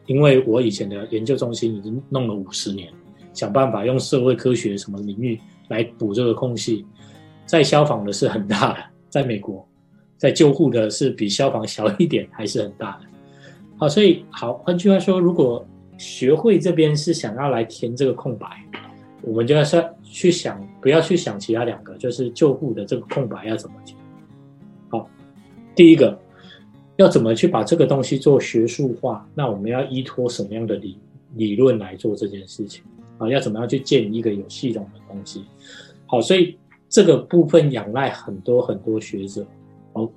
因为我以前的研究中心已经弄了五十年，想办法用社会科学什么领域来补这个空隙，在消防的是很大的，在美国，在救护的是比消防小一点，还是很大的。好，所以好，换句话说，如果学会这边是想要来填这个空白，我们就要去想，不要去想其他两个，就是救护的这个空白要怎么填。第一个要怎么去把这个东西做学术化？那我们要依托什么样的理理论来做这件事情？啊，要怎么样去建一个有系统的东西？好，所以这个部分仰赖很多很多学者。哦，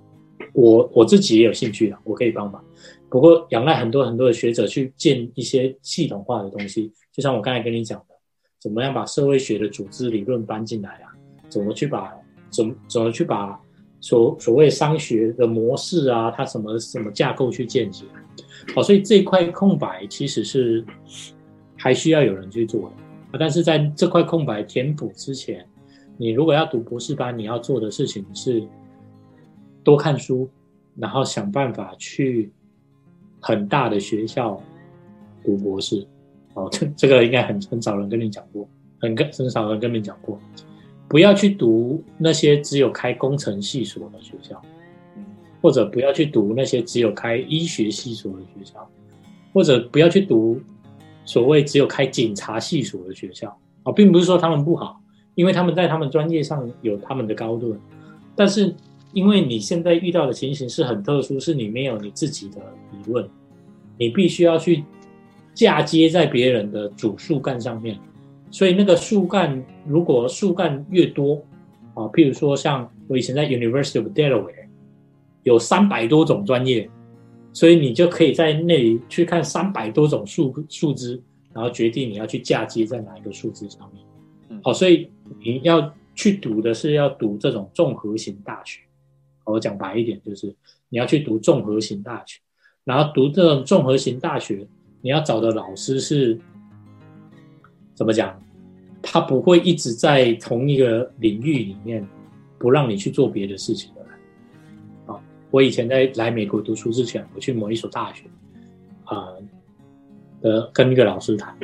我我自己也有兴趣的，我可以帮忙。不过，仰赖很多很多的学者去建一些系统化的东西，就像我刚才跟你讲的，怎么样把社会学的组织理论搬进来啊？怎么去把怎么怎么去把所所谓商学的模式啊，它什么什么架构去建起来？好，所以这块空白其实是还需要有人去做的。但是在这块空白填补之前，你如果要读博士班，你要做的事情是多看书，然后想办法去。很大的学校读博士，哦，这这个应该很很少人跟你讲过，很跟很少人跟你讲过，不要去读那些只有开工程系所的学校，或者不要去读那些只有开医学系所的学校，或者不要去读所谓只有开警察系所的学校，啊，并不是说他们不好，因为他们在他们专业上有他们的高度，但是。因为你现在遇到的情形是很特殊，是你没有你自己的理论，你必须要去嫁接在别人的主树干上面，所以那个树干如果树干越多啊，譬如说像我以前在 University of Delaware 有三百多种专业，所以你就可以在那里去看三百多种树树枝，然后决定你要去嫁接在哪一个树枝上面。好，所以你要去读的是要读这种综合型大学。我讲白一点，就是你要去读综合型大学，然后读这种综合型大学，你要找的老师是怎么讲？他不会一直在同一个领域里面，不让你去做别的事情的。啊，我以前在来美国读书之前，我去某一所大学，啊，呃，跟一个老师谈，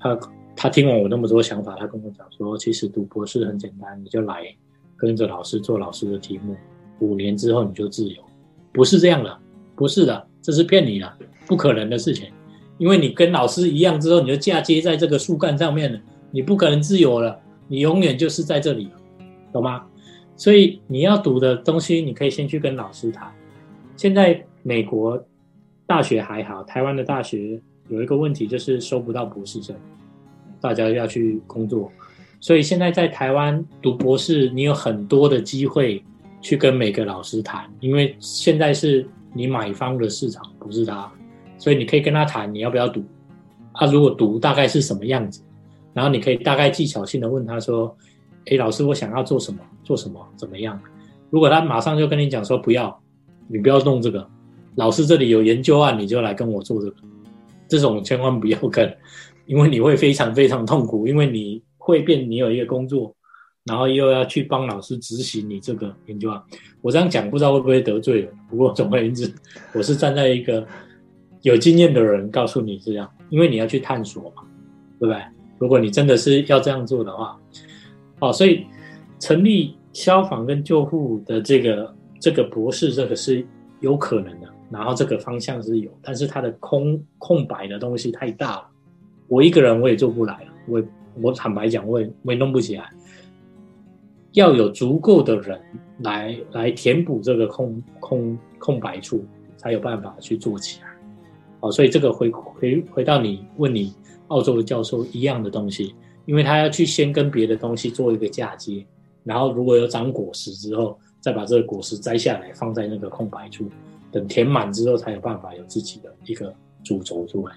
他他听完我那么多想法，他跟我讲说，其实读博士很简单，你就来跟着老师做老师的题目。五年之后你就自由，不是这样的，不是的，这是骗你的，不可能的事情。因为你跟老师一样之后，你就嫁接在这个树干上面了，你不可能自由了，你永远就是在这里，懂吗？所以你要读的东西，你可以先去跟老师谈。现在美国大学还好，台湾的大学有一个问题就是收不到博士生，大家要去工作，所以现在在台湾读博士，你有很多的机会。去跟每个老师谈，因为现在是你买方的市场，不是他，所以你可以跟他谈你要不要读。他如果读大概是什么样子，然后你可以大概技巧性的问他说：“诶，老师，我想要做什么？做什么？怎么样？”如果他马上就跟你讲说：“不要，你不要弄这个，老师这里有研究案，你就来跟我做这个。”这种千万不要跟，因为你会非常非常痛苦，因为你会变，你有一个工作。然后又要去帮老师执行你这个研究啊，我这样讲不知道会不会得罪人。不过总而言之，我是站在一个有经验的人告诉你这样，因为你要去探索嘛，对不对？如果你真的是要这样做的话，哦，所以成立消防跟救护的这个这个博士，这个是有可能的。然后这个方向是有，但是它的空空白的东西太大了，我一个人我也做不来了。我我坦白讲，我也我也弄不起来。要有足够的人来来填补这个空空空白处，才有办法去做起来。好，所以这个回回回到你问你澳洲的教授一样的东西，因为他要去先跟别的东西做一个嫁接，然后如果有长果实之后，再把这个果实摘下来放在那个空白处，等填满之后，才有办法有自己的一个主轴出来。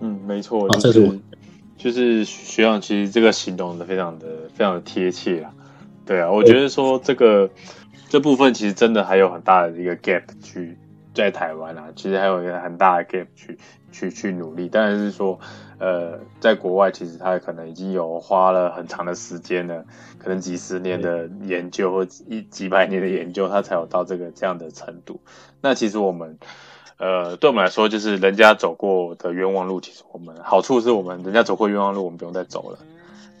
嗯，没错，这是我就是学长，其实这个形容的非常的非常的贴切啊。对啊，我觉得说这个这部分其实真的还有很大的一个 gap 去在台湾啊，其实还有一个很大的 gap 去去去努力。但是说，呃，在国外其实他可能已经有花了很长的时间了，可能几十年的研究或一几百年的研究，他才有到这个这样的程度。那其实我们，呃，对我们来说，就是人家走过的冤枉路，其实我们好处是我们人家走过冤枉路，我们不用再走了。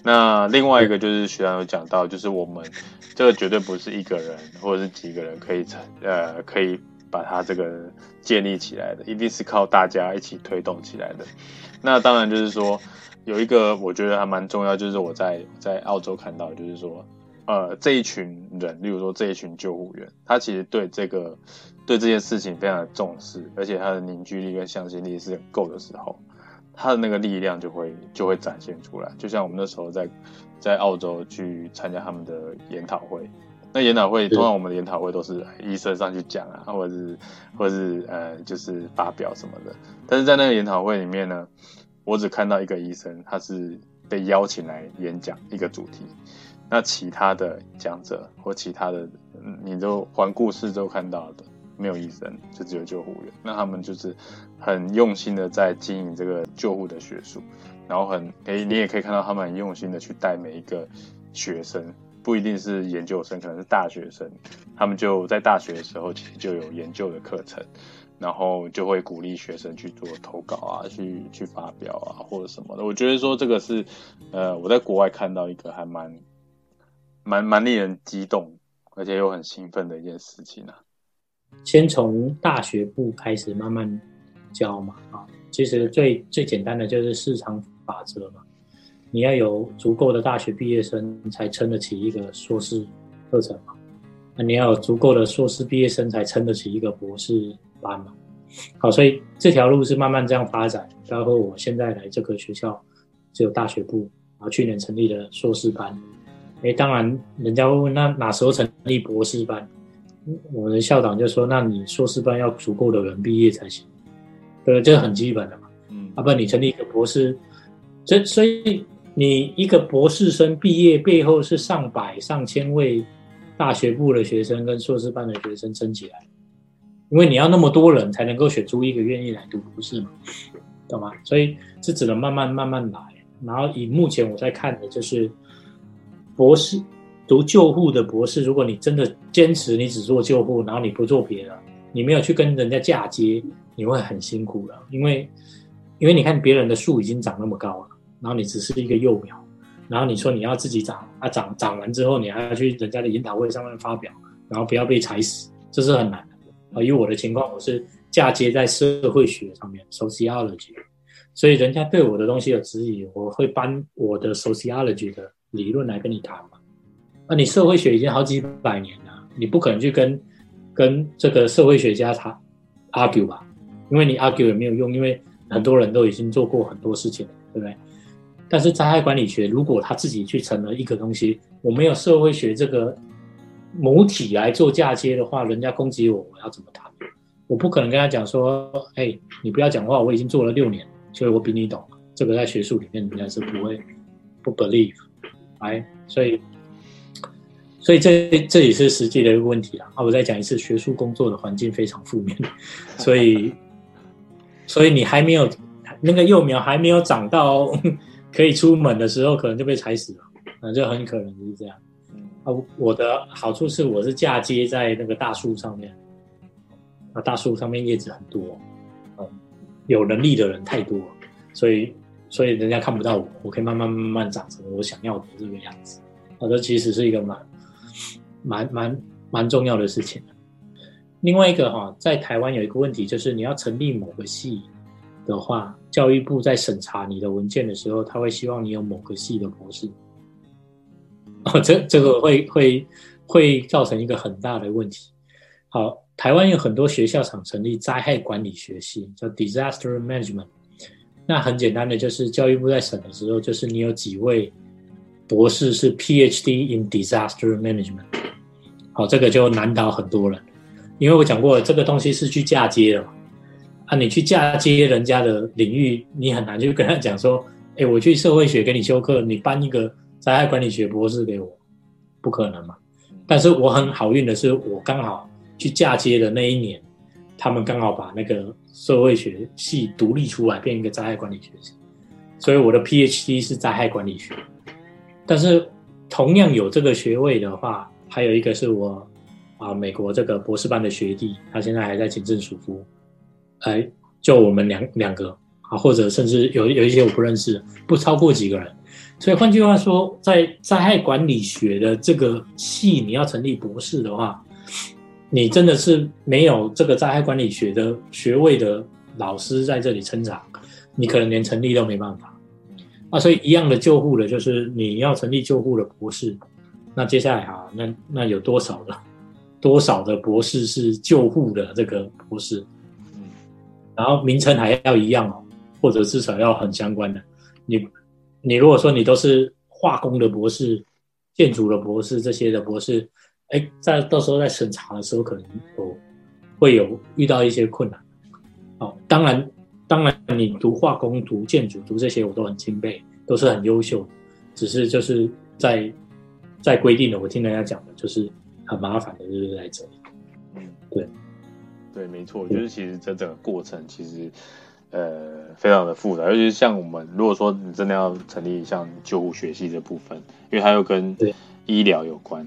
那另外一个就是徐然有讲到，就是我们这个绝对不是一个人或者是几个人可以成呃可以把它这个建立起来的，一定是靠大家一起推动起来的。那当然就是说有一个我觉得还蛮重要，就是我在在澳洲看到，就是说呃这一群人，例如说这一群救护员，他其实对这个对这件事情非常的重视，而且他的凝聚力跟向心力是够的时候。他的那个力量就会就会展现出来，就像我们那时候在在澳洲去参加他们的研讨会，那研讨会通常我们的研讨会都是医生上去讲啊，或者是或者是呃就是发表什么的，但是在那个研讨会里面呢，我只看到一个医生，他是被邀请来演讲一个主题，那其他的讲者或其他的你都环顾四周看到的。没有医生，就只有救护员。那他们就是很用心的在经营这个救护的学术，然后很诶，你也可以看到他们很用心的去带每一个学生，不一定是研究生，可能是大学生。他们就在大学的时候其实就有研究的课程，然后就会鼓励学生去做投稿啊，去去发表啊或者什么的。我觉得说这个是呃我在国外看到一个还蛮蛮蛮令人激动，而且又很兴奋的一件事情啊。先从大学部开始慢慢教嘛，啊，其实最最简单的就是市场法则嘛，你要有足够的大学毕业生才撑得起一个硕士课程嘛，那你要有足够的硕士毕业生才撑得起一个博士班嘛，好，所以这条路是慢慢这样发展，包括我现在来这个学校只有大学部，然后去年成立了硕士班，哎，当然人家会问那哪时候成立博士班？我们的校长就说：“那你硕士班要足够的人毕业才行，对，这个很基本的嘛。嗯，啊不，你成立一个博士，这所以你一个博士生毕业背后是上百上千位大学部的学生跟硕士班的学生撑起来，因为你要那么多人才能够选出一个愿意来读博士嘛，懂吗？所以这只能慢慢慢慢来。然后以目前我在看的就是博士。”读救护的博士，如果你真的坚持你只做救护，然后你不做别的，你没有去跟人家嫁接，你会很辛苦的。因为，因为你看别人的树已经长那么高了，然后你只是一个幼苗，然后你说你要自己长，啊长长完之后你还要去人家的研讨会上面发表，然后不要被踩死，这是很难的。啊，以我的情况，我是嫁接在社会学上面，sociology，所以人家对我的东西有质疑，我会搬我的 sociology 的理论来跟你谈嘛。那你社会学已经好几百年了，你不可能去跟跟这个社会学家他 argue 吧？因为你 argue 也没有用，因为很多人都已经做过很多事情，对不对？但是灾害管理学如果他自己去成了一个东西，我没有社会学这个母体来做嫁接的话，人家攻击我，我要怎么谈？我不可能跟他讲说，哎，你不要讲话，我已经做了六年，所以我比你懂。这个在学术里面人家是不会不 believe，哎，所以。所以这这也是实际的一个问题了啊！我再讲一次，学术工作的环境非常负面，所以所以你还没有那个幼苗还没有长到可以出门的时候，可能就被踩死了，那，就很可能就是这样。啊，我的好处是我是嫁接在那个大树上面，啊，大树上面叶子很多，嗯，有能力的人太多，所以所以人家看不到我，我可以慢慢慢慢长成我想要的这个样子。啊，这其实是一个蛮。蛮蛮蛮重要的事情。另外一个哈，在台湾有一个问题，就是你要成立某个系的话，教育部在审查你的文件的时候，他会希望你有某个系的博士。哦，这这个会会会造成一个很大的问题。好，台湾有很多学校想成立灾害管理学系，叫 Disaster Management。那很简单的，就是教育部在审的时候，就是你有几位博士是 PhD in Disaster Management。好，这个就难倒很多人，因为我讲过，这个东西是去嫁接的嘛。啊，你去嫁接人家的领域，你很难去跟他讲说，哎，我去社会学给你修课，你颁一个灾害管理学博士给我，不可能嘛。但是我很好运的是，我刚好去嫁接的那一年，他们刚好把那个社会学系独立出来，变一个灾害管理学系，所以我的 PhD 是灾害管理学。但是同样有这个学位的话，还有一个是我啊美国这个博士班的学弟，他现在还在警政署服，哎，就我们两两个啊，或者甚至有有一些我不认识，不超过几个人。所以换句话说，在灾害管理学的这个系，你要成立博士的话，你真的是没有这个灾害管理学的学位的老师在这里撑场，你可能连成立都没办法。啊，所以一样的救护的，就是你要成立救护的博士，那接下来哈，那那有多少的多少的博士是救护的这个博士？嗯，然后名称还要一样哦，或者至少要很相关的。你你如果说你都是化工的博士、建筑的博士这些的博士，哎，在到时候在审查的时候，可能有会有遇到一些困难。哦，当然。当然，你读化工、读建筑、读这些，我都很钦佩，都是很优秀。只是就是在在规定的，我听人家讲的，就是很麻烦的，就是在这里。嗯，对，对，没错，就是其实这整个过程其实呃非常的复杂，尤其是像我们如果说你真的要成立像救护学系这部分，因为它又跟医疗有关，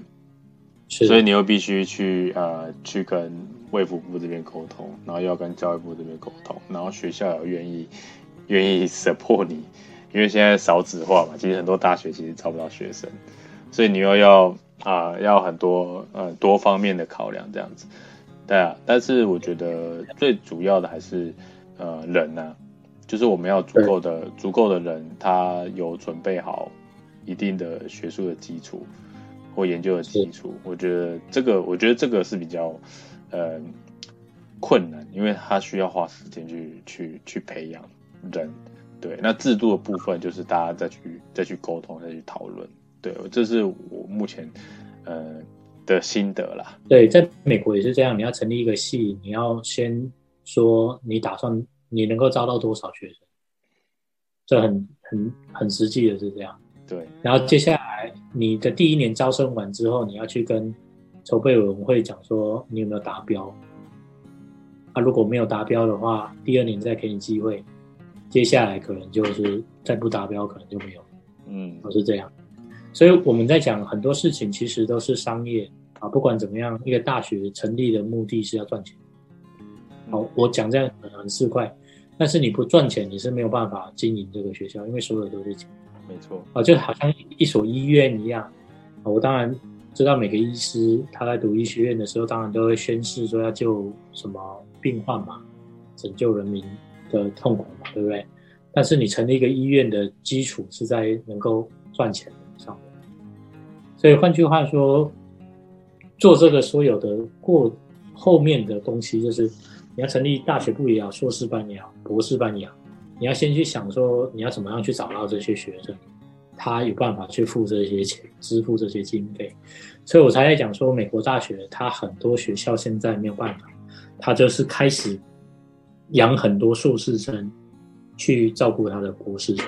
所以你又必须去呃去跟。卫福部这边沟通，然后要跟教育部这边沟通，然后学校也愿意愿意 support 你，因为现在少子化嘛，其实很多大学其实招不到学生，所以你又要啊要很多呃多方面的考量这样子，对啊，但是我觉得最主要的还是呃人呐，就是我们要足够的足够的人，他有准备好一定的学术的基础或研究的基础，我觉得这个我觉得这个是比较。呃，困难，因为他需要花时间去去去培养人，对。那制度的部分就是大家再去再去沟通，再去讨论，对。这是我目前呃的心得啦。对，在美国也是这样，你要成立一个系，你要先说你打算你能够招到多少学生，这很很很实际的是这样。对。然后接下来你的第一年招生完之后，你要去跟。筹备委员会讲说你有没有达标？啊，如果没有达标的话，第二年再给你机会。接下来可能就是再不达标，可能就没有。嗯，都是这样。所以我们在讲很多事情，其实都是商业啊。不管怎么样，一个大学成立的目的是要赚钱。好，我讲这样可能很市侩，但是你不赚钱，你是没有办法经营这个学校，因为所有都是钱。没错。啊，就好像一所医院一样。啊，我当然。知道每个医师他在读医学院的时候，当然都会宣誓说要救什么病患嘛，拯救人民的痛苦嘛，对不对？但是你成立一个医院的基础是在能够赚钱所以换句话说，做这个所有的过后面的东西，就是你要成立大学部也好，硕士班也好，博士班也好，你要先去想说你要怎么样去找到这些学生。他有办法去付这些钱，支付这些经费，所以我才在讲说，美国大学它很多学校现在没有办法，它就是开始养很多硕士生去照顾他的博士生，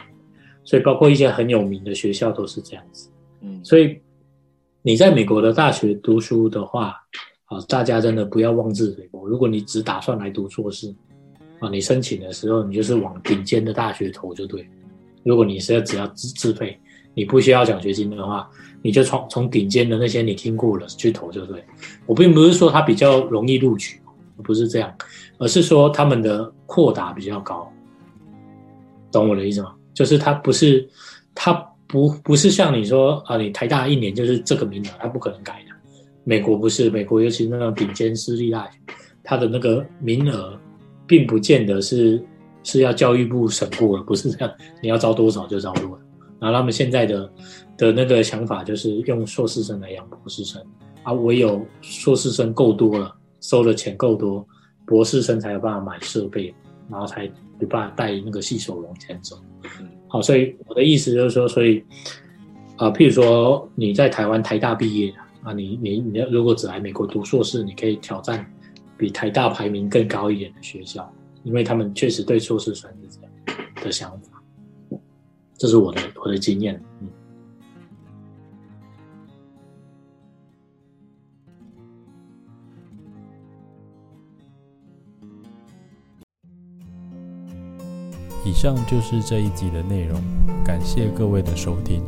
所以包括一些很有名的学校都是这样子。嗯，所以你在美国的大学读书的话，啊，大家真的不要妄自菲薄。如果你只打算来读硕士，啊，你申请的时候你就是往顶尖的大学投就对。如果你是要只要自自费，你不需要奖学金的话，你就从从顶尖的那些你听过了去投就对。我并不是说它比较容易录取，不是这样，而是说他们的扩大比较高，懂我的意思吗？就是它不是，它不不是像你说啊，你台大一年就是这个名额，它不可能改的。美国不是，美国尤其那种顶尖私立大学，它的那个名额并不见得是。是要教育部审过了，不是这样，你要招多少就招多少。然后他们现在的的那个想法就是用硕士生来养博士生，啊，唯有硕士生够多了，收的钱够多，博士生才有办法买设备，然后才有办法带那个细手往前走。好，所以我的意思就是说，所以啊，譬如说你在台湾台大毕业啊，你你你如果只来美国读硕士，你可以挑战比台大排名更高一点的学校。因为他们确实对硕士生是这样的想法，这是我的我的经验。以上就是这一集的内容，感谢各位的收听。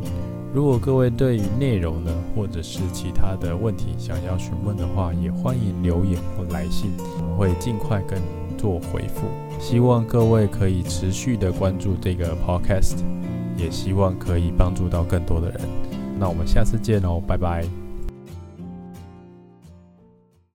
如果各位对于内容呢，或者是其他的问题想要询问的话，也欢迎留言或来信，我们会尽快跟您做回复。希望各位可以持续的关注这个 podcast，也希望可以帮助到更多的人。那我们下次见哦，拜拜。